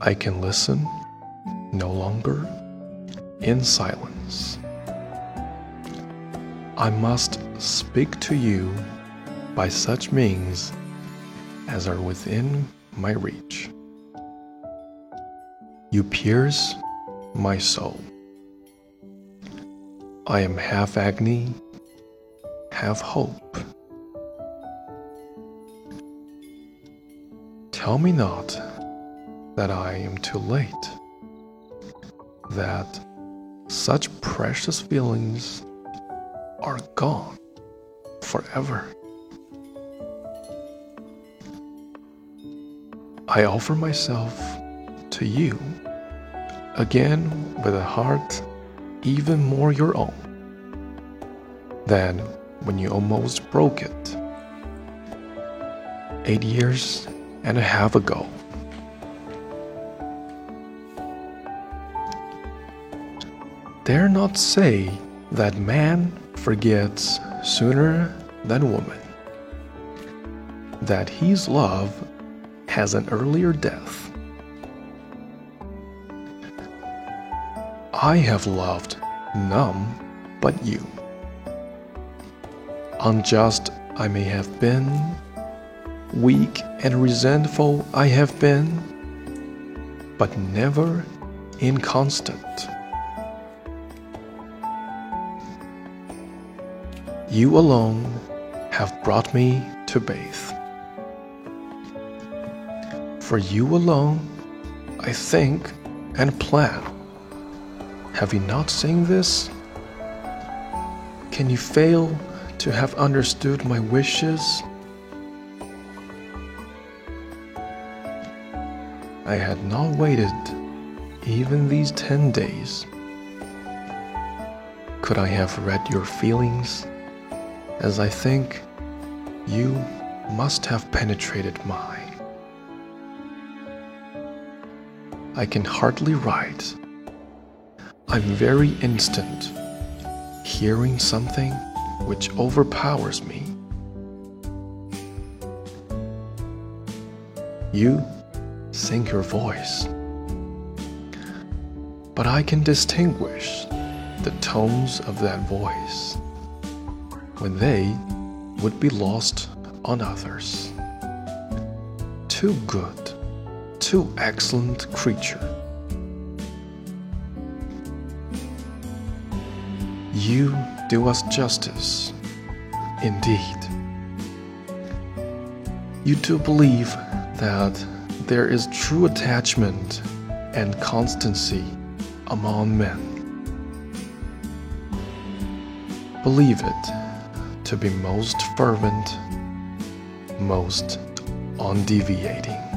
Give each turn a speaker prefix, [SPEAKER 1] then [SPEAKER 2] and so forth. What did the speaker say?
[SPEAKER 1] I can listen no longer in silence. I must speak to you by such means as are within my reach. You pierce my soul. I am half agony, half hope. Tell me not that I am too late, that such precious feelings are gone forever. I offer myself to you again with a heart even more your own than when you almost broke it eight years and a half ago. Dare not say that man forgets sooner than woman, that his love has an earlier death. I have loved none but you. Unjust I may have been, weak and resentful I have been, but never inconstant. You alone have brought me to Bath. For you alone, I think and plan. Have you not seen this? Can you fail to have understood my wishes? I had not waited even these ten days. Could I have read your feelings as I think you must have penetrated mine? I can hardly write. I'm very instant, hearing something which overpowers me. You sing your voice, but I can distinguish the tones of that voice when they would be lost on others. Too good too excellent creature. You do us justice, indeed. You do believe that there is true attachment and constancy among men. Believe it to be most fervent, most undeviating.